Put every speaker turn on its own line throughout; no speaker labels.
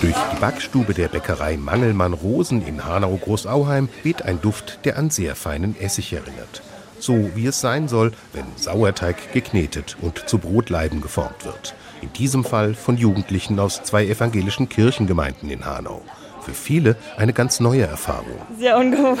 Durch die Backstube der Bäckerei Mangelmann Rosen in Hanau-Großauheim weht ein Duft, der an sehr feinen Essig erinnert. So wie es sein soll, wenn Sauerteig geknetet und zu Brotleiben geformt wird. In diesem Fall von Jugendlichen aus zwei evangelischen Kirchengemeinden in Hanau. Für viele eine ganz neue Erfahrung.
Sehr ungewohnt,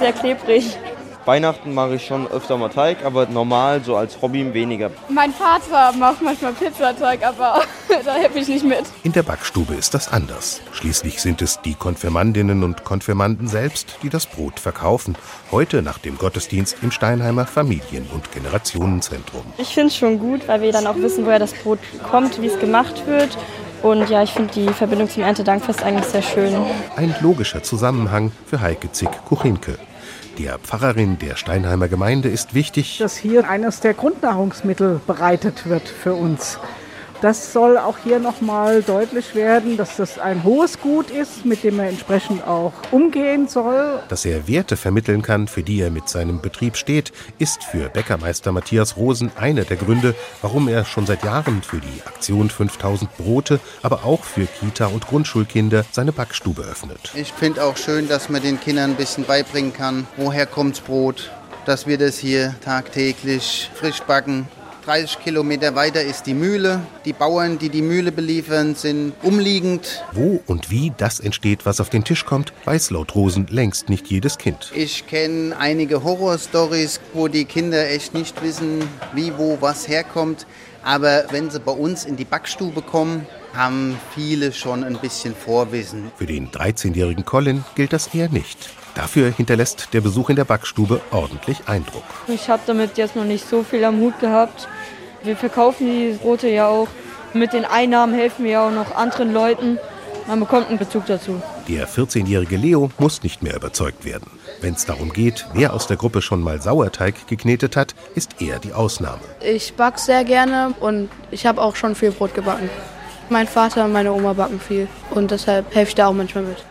sehr klebrig.
Weihnachten mache ich schon öfter mal Teig, aber normal so als Hobby weniger.
Mein Vater macht manchmal Pizzateig, aber da helfe ich nicht mit.
In der Backstube ist das anders. Schließlich sind es die Konfirmandinnen und Konfirmanden selbst, die das Brot verkaufen. Heute nach dem Gottesdienst im Steinheimer Familien- und Generationenzentrum.
Ich finde es schon gut, weil wir dann auch wissen, woher das Brot kommt, wie es gemacht wird. Und ja, ich finde die Verbindung zum Erntedankfest eigentlich sehr schön.
Ein logischer Zusammenhang für Heike Zick-Kuchinke. Der Pfarrerin der Steinheimer Gemeinde ist wichtig,
dass hier eines der Grundnahrungsmittel bereitet wird für uns. Das soll auch hier nochmal deutlich werden, dass das ein hohes Gut ist, mit dem er entsprechend auch umgehen soll.
Dass er Werte vermitteln kann, für die er mit seinem Betrieb steht, ist für Bäckermeister Matthias Rosen einer der Gründe, warum er schon seit Jahren für die Aktion 5000 Brote, aber auch für Kita- und Grundschulkinder seine Backstube öffnet.
Ich finde auch schön, dass man den Kindern ein bisschen beibringen kann, woher kommt's Brot, dass wir das hier tagtäglich frisch backen 30 Kilometer weiter ist die Mühle. Die Bauern, die die Mühle beliefern, sind umliegend.
Wo und wie das entsteht, was auf den Tisch kommt, weiß laut Rosen längst nicht jedes Kind.
Ich kenne einige Horrorstories, wo die Kinder echt nicht wissen, wie, wo, was herkommt. Aber wenn sie bei uns in die Backstube kommen, haben viele schon ein bisschen Vorwissen.
Für den 13-jährigen Colin gilt das eher nicht. Dafür hinterlässt der Besuch in der Backstube ordentlich Eindruck.
Ich habe damit jetzt noch nicht so viel am Hut gehabt. Wir verkaufen die Brote ja auch. Mit den Einnahmen helfen wir ja auch noch anderen Leuten. Man bekommt einen Bezug dazu.
Der 14-jährige Leo muss nicht mehr überzeugt werden. Wenn es darum geht, wer aus der Gruppe schon mal Sauerteig geknetet hat, ist er die Ausnahme.
Ich backe sehr gerne und ich habe auch schon viel Brot gebacken. Mein Vater und meine Oma backen viel und deshalb helfe ich da auch manchmal mit.